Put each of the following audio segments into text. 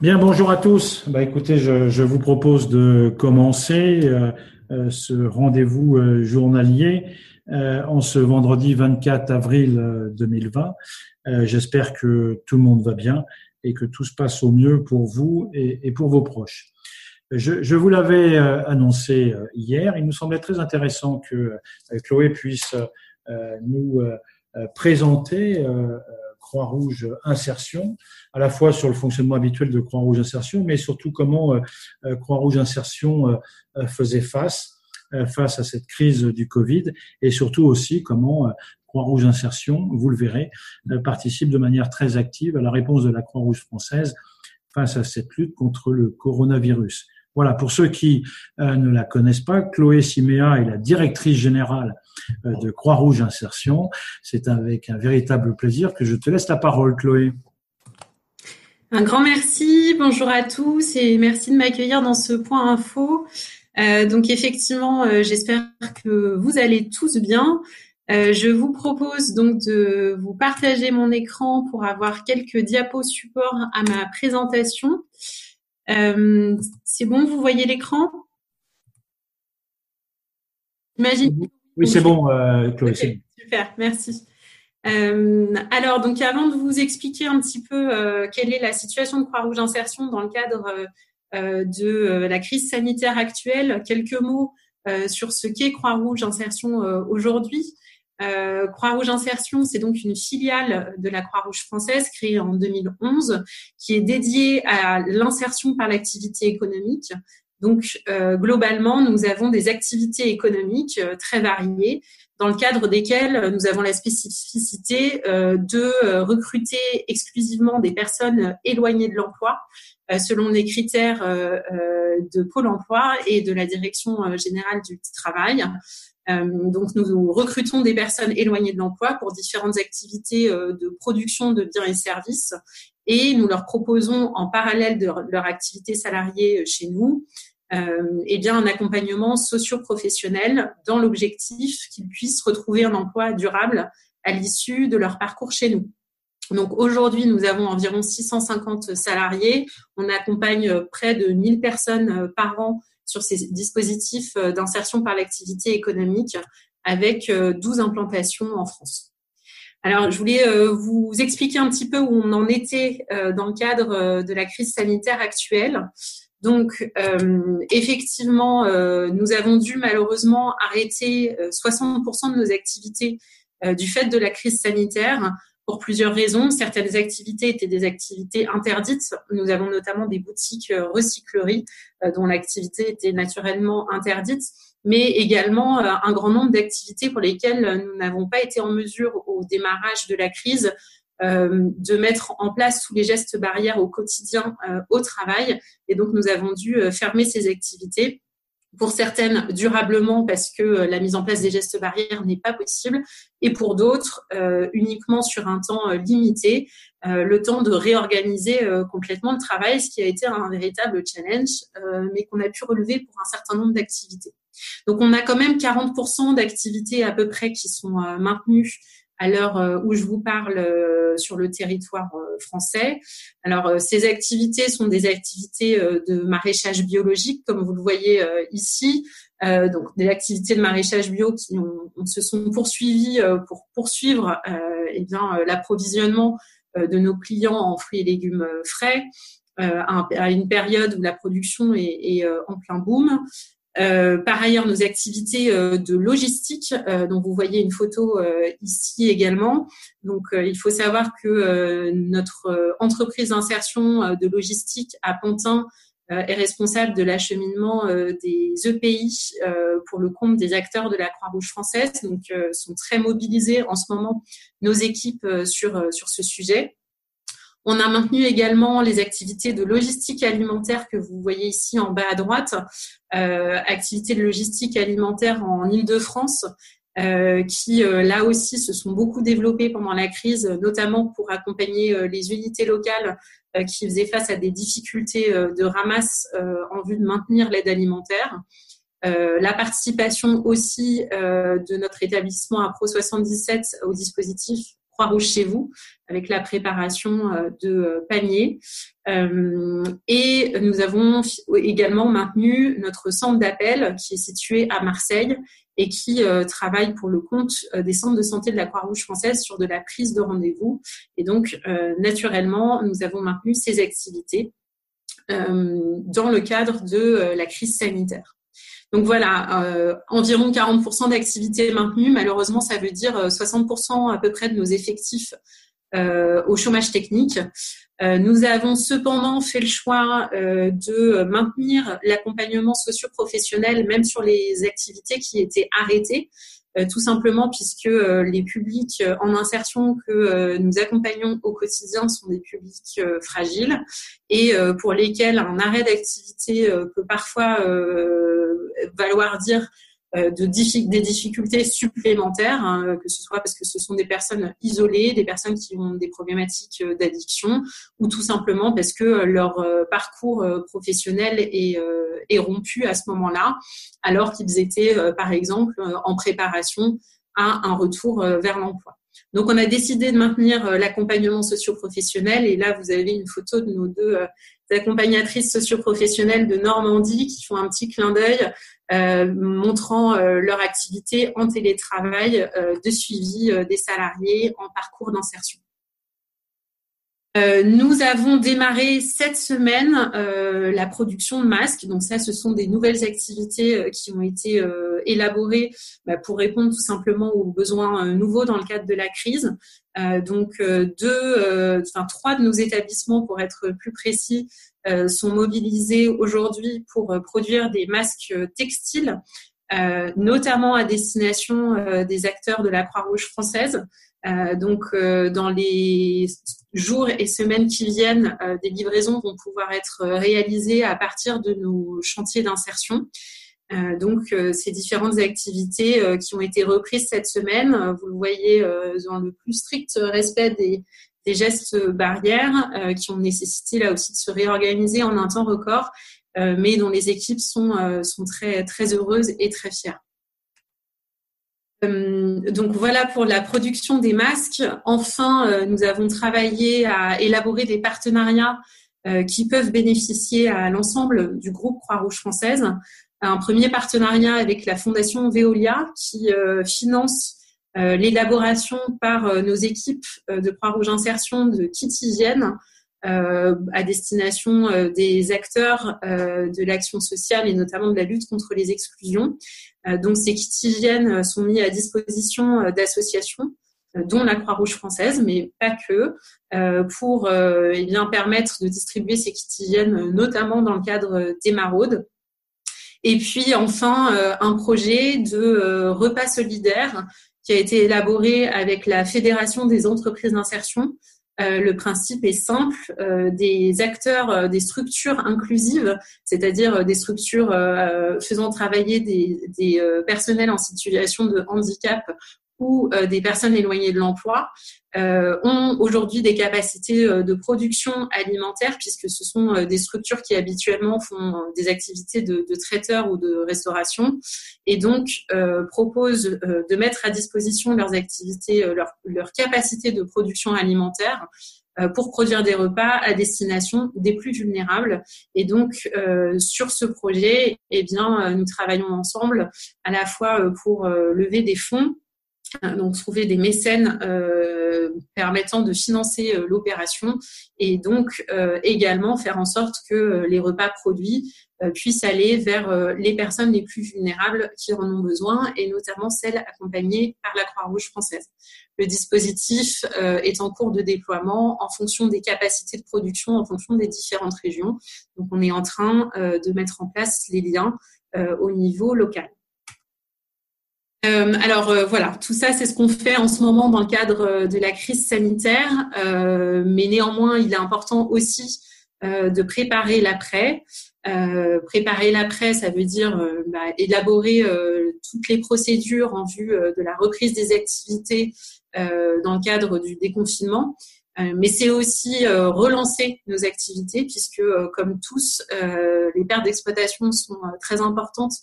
Bien, bonjour à tous. Bah, écoutez, je, je vous propose de commencer euh, euh ce rendez-vous euh, journalier euh, en ce vendredi 24 avril 2020. J'espère que tout le monde va bien et que tout se passe au mieux pour vous et, et pour vos proches. Je, je vous l'avais annoncé hier. Il nous semblait très intéressant que Chloé puisse nous présenter Croix-Rouge Insertion, à la fois sur le fonctionnement habituel de Croix-Rouge Insertion, mais surtout comment euh, euh, Croix-Rouge Insertion euh, faisait face face à cette crise du Covid et surtout aussi comment Croix-Rouge Insertion, vous le verrez, participe de manière très active à la réponse de la Croix-Rouge française face à cette lutte contre le coronavirus. Voilà, pour ceux qui ne la connaissent pas, Chloé Siméa est la directrice générale euh, de Croix-Rouge Insertion. C'est avec un véritable plaisir que je te laisse la parole, Chloé. Un grand merci, bonjour à tous et merci de m'accueillir dans ce point info. Euh, donc effectivement, euh, j'espère que vous allez tous bien. je vous propose donc de vous partager mon écran pour avoir quelques diapos support à ma présentation. C'est bon, vous voyez l'écran? Imagine. Oui, c'est bon, euh, Chloé. super, merci. Euh, alors, donc, avant de vous expliquer un petit peu euh, quelle est la situation de Croix-Rouge Insertion dans le cadre de la crise sanitaire actuelle, quelques mots sur ce qu'est Croix-Rouge Insertion aujourd'hui. Croix-Rouge Insertion, c'est donc une filiale de la Croix-Rouge française créée en 2011 qui est dédiée à l'insertion par l'activité économique. Donc, euh, globalement, nous avons des activités économiques euh, très variées dans le cadre desquelles nous avons la spécificité euh, de recruter exclusivement des personnes éloignées de l'emploi selon les critères de Pôle emploi et de la Direction générale du travail. donc, nous recrutons des personnes éloignées de l'emploi pour différentes activités de production de biens et services et nous leur proposons en parallèle de leur activité salariée chez nous euh, eh bien un accompagnement socio-professionnel dans l'objectif qu'ils puissent retrouver un emploi durable à l'issue de leur parcours chez nous. Donc aujourd'hui, nous avons environ 650 salariés. On accompagne près de 1000 personnes euh, par an sur ces dispositifs euh, d'insertion par l'activité économique avec 12 implantations en France. Alors, je voulais vous expliquer un petit peu où on en était dans le cadre de la crise sanitaire actuelle. Donc, euh, effectivement, euh, nous avons dû malheureusement arrêter 60% euh, de nos activités du fait de la crise sanitaire pour plusieurs raisons. Certaines activités étaient des activités interdites. Nous avons notamment des boutiques recycleries dont l'activité était naturellement interdite, mais également un grand nombre d'activités pour lesquelles nous n'avons pas été en mesure au démarrage de la crise de mettre en place tous les gestes barrières au quotidien euh, au travail. Et donc, nous avons dû euh, fermer ces activités pour certaines durablement parce que la mise en place des gestes barrières n'est pas possible, et pour d'autres uniquement sur un temps limité, le temps de réorganiser complètement le travail, ce qui a été un véritable challenge, mais qu'on a pu relever pour un certain nombre d'activités. Donc on a quand même 40% d'activités à peu près qui sont maintenues à l'heure euh, où je vous parle euh, sur le territoire euh, français. Alors, ces activités sont des activités de maraîchage biologique, comme vous le voyez ici. donc, des activités de maraîchage bio qui se sont poursuivies pour poursuivre eh bien l'approvisionnement de nos clients en fruits et légumes frais. à une période où la production est en plein boom. Euh, par ailleurs, nos activités euh, de logistique, euh, dont vous voyez une photo ici également. Donc, il faut savoir que notre entreprise d'insertion de logistique à Pantin est responsable de l'acheminement des EPI pour le compte des acteurs de la Croix-Rouge française. Donc, sont très mobilisés en ce moment nos équipes sur sur ce sujet. On a maintenu également les activités de logistique alimentaire que vous voyez ici en bas à droite, euh, activités de logistique alimentaire en Ile-de-France, euh, qui euh, là aussi se sont beaucoup développées pendant la crise, notamment pour accompagner les unités locales qui faisaient face à des difficultés de ramasse en vue de maintenir l'aide alimentaire. la participation aussi de notre établissement à Pro 77 au dispositif Croix-Rouge chez vous avec la préparation de paniers. et nous avons également maintenu notre centre d'appel qui est situé à Marseille et qui travaille pour le compte des centres de santé de la Croix-Rouge française sur de la prise de rendez-vous. Et donc, naturellement, nous avons maintenu ces activités dans le cadre de la crise sanitaire. Donc voilà, euh, environ 40% d'activité maintenue. Malheureusement, ça veut dire 60% euh, à peu près de nos effectifs euh, au chômage technique. nous avons cependant fait le choix de maintenir l'accompagnement socio-professionnel même sur les activités qui étaient arrêtées. Tout simplement puisque les publics en insertion que nous accompagnons au quotidien sont des publics fragiles et pour lesquels un arrêt d'activité peut parfois valoir dire euh, de des difficultés supplémentaires, hein, que ce soit parce que ce sont des personnes isolées, des personnes qui ont des problématiques euh, d'addiction, ou tout simplement parce que euh, leur parcours professionnel est, est rompu à ce moment-là, alors qu'ils étaient, par exemple, en préparation à un retour vers l'emploi. Donc, on a décidé de maintenir l'accompagnement socio-professionnel. Et là, vous avez une photo de nos deux accompagnatrices socio-professionnelles de Normandie qui font un petit clin d'œil euh, montrant euh, leur activité en télétravail euh, de suivi des salariés en parcours d'insertion. Nous avons démarré cette semaine la production de masques. Donc ça, ce sont des nouvelles activités qui ont été élaborées bah, pour répondre tout simplement aux besoins nouveaux dans le cadre de la crise. donc deux, enfin trois de nos établissements, pour être plus précis, euh, sont mobilisés aujourd'hui pour euh, produire des masques euh, textiles, notamment à destination des acteurs de la Croix-Rouge française. Donc, dans les jours et semaines qui viennent, des livraisons vont pouvoir être réalisées à partir de nos chantiers d'insertion. donc, ces différentes activités qui ont été reprises cette semaine, vous le voyez dans le plus strict respect des, gestes barrières euh, qui ont nécessité là aussi de se réorganiser en un temps record, euh, mais dont les équipes sont, euh, sont très, très heureuses et très fières. Donc voilà pour la production des masques. Enfin, nous avons travaillé à élaborer des partenariats qui peuvent bénéficier à l'ensemble du groupe Croix-Rouge française. Un premier partenariat avec la Fondation Veolia qui finance euh, l'élaboration par euh, nos équipes euh, de Croix-Rouge Insertion de kits hygiène à destination des acteurs de l'action sociale et notamment de la lutte contre les exclusions. donc ces kits hygiène sont mis à disposition d'associations dont la Croix-Rouge française, mais pas que, pour eh bien permettre de distribuer ces kits hygiène, notamment dans le cadre des maraudes. Et puis enfin, un projet de repas solidaire qui a été élaboré avec la Fédération des entreprises d'insertion. Euh, le principe est simple, euh, des acteurs, euh, des structures inclusives, c'est-à-dire des structures faisant travailler des, des personnels en situation de handicap euh, des personnes éloignées de l'emploi euh, ont aujourd'hui des capacités euh, de production alimentaire puisque ce sont des structures qui habituellement font des activités de, de traiteurs ou de restauration et donc proposent de mettre à disposition leurs activités, leur, leur capacité de production alimentaire pour produire des repas à destination des plus vulnérables. Et donc, sur ce projet, eh bien, nous travaillons ensemble à la fois pour lever des fonds donc trouver des mécènes euh, permettant de financer euh, l'opération et donc euh, également faire en sorte que les repas produits puissent aller vers les personnes les plus vulnérables qui en ont besoin et notamment celles accompagnées par la Croix-Rouge française. Le dispositif est en cours de déploiement en fonction des capacités de production, en fonction des différentes régions. Donc on est en train de mettre en place les liens au niveau local. Euh, alors euh, voilà, tout ça, c'est ce qu'on fait en ce moment dans le cadre euh, de la crise sanitaire, mais néanmoins, il est important aussi de préparer l'après. préparer l'après, ça veut dire bah, élaborer toutes les procédures en vue de la reprise des activités dans le cadre du déconfinement. mais c'est aussi relancer nos activités puisque, comme tous, les pertes d'exploitation sont très importantes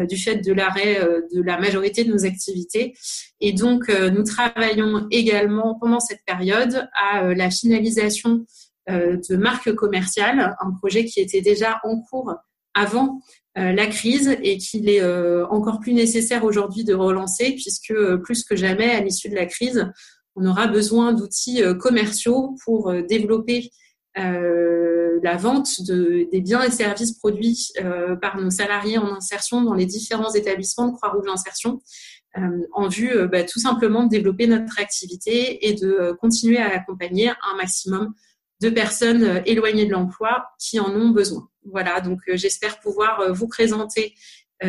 du fait de l'arrêt de la majorité de nos activités. Et donc, nous travaillons également pendant cette période à la finalisation de marques commerciales, un projet qui était déjà en cours avant la crise et qu'il est encore plus nécessaire aujourd'hui de relancer puisque plus que jamais, à l'issue de la crise, on aura besoin d'outils commerciaux pour développer euh, la vente de, des biens et services produits euh, par nos salariés en insertion dans les différents établissements de Croix-Rouge Insertion, euh, en vue bah, tout simplement de développer notre activité et de continuer à accompagner un maximum de personnes éloignées de l'emploi qui en ont besoin. Voilà, donc j'espère pouvoir vous présenter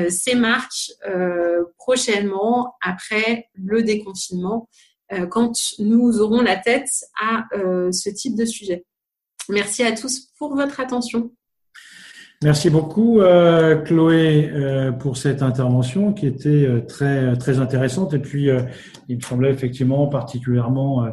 ces marques prochainement après le déconfinement, quand nous aurons la tête à ce type de sujet. Merci à tous pour votre attention. Merci beaucoup, euh, Chloé, euh, pour cette intervention qui était euh, très très intéressante et puis il me semblait effectivement particulièrement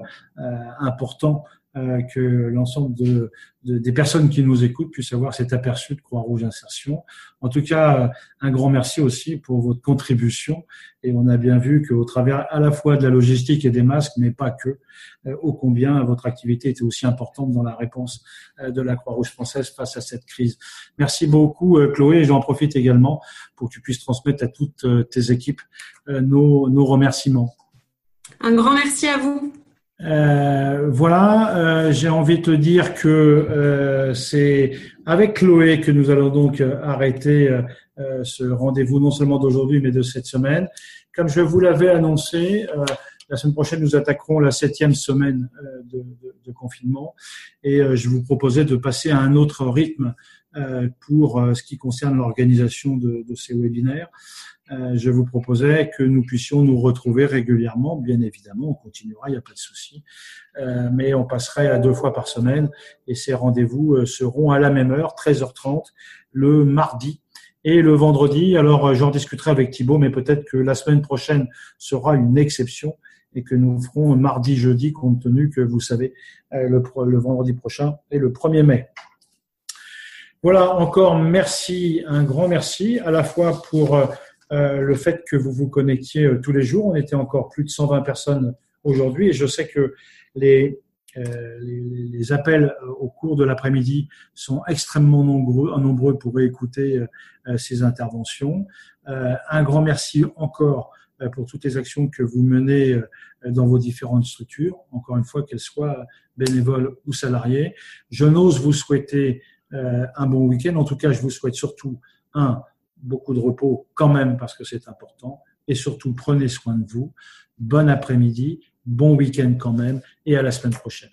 important euh, que l'ensemble de, de, des personnes qui nous écoutent puissent avoir cet aperçu de Croix-Rouge Insertion. En tout cas, un grand merci aussi pour votre contribution. Et on a bien vu qu'au travers à la fois de la logistique et des masques, mais pas que, euh, ô combien votre activité était aussi importante dans la réponse euh, de la Croix-Rouge française face à cette crise. Merci beaucoup, Chloé. Et j'en profite également pour que tu puisses transmettre à toutes tes équipes nos remerciements. Un grand merci à vous. Euh, voilà, euh, j'ai envie de te dire que euh, c'est avec Chloé que nous allons donc arrêter ce rendez-vous non seulement d'aujourd'hui mais de cette semaine. Comme je vous l'avais annoncé, la semaine prochaine nous attaquerons la septième semaine de, confinement et je vous proposais de passer à un autre rythme pour ce qui concerne l'organisation de, ces webinaires. Euh, je vous proposais que nous puissions nous retrouver régulièrement. Bien évidemment, on continuera, il n'y a pas de souci. Euh, mais on passerait à deux fois par semaine et ces rendez-vous euh, seront à la même heure, 13h30, le mardi et le vendredi. Alors, j'en discuterai avec Thibault, mais peut-être que la semaine prochaine sera une exception et que nous ferons mardi, jeudi, compte tenu que vous savez, le, le vendredi prochain est le 1er mai. Voilà, encore merci, un grand merci à la fois pour le fait que vous vous connectiez euh, tous les jours. On était encore plus de 120 personnes aujourd'hui et je sais que les, euh, appels au cours de l'après-midi sont extrêmement nombreux, nombreux pour écouter ces interventions. un grand merci encore pour toutes les actions que vous menez dans vos différentes structures, encore une fois qu'elles soient bénévoles ou salariées. Je n'ose vous souhaiter un bon week-end. En tout cas, je vous souhaite surtout un beaucoup de repos quand même parce que c'est important. Et surtout, prenez soin de vous. Bon après-midi, bon week-end quand même et à la semaine prochaine.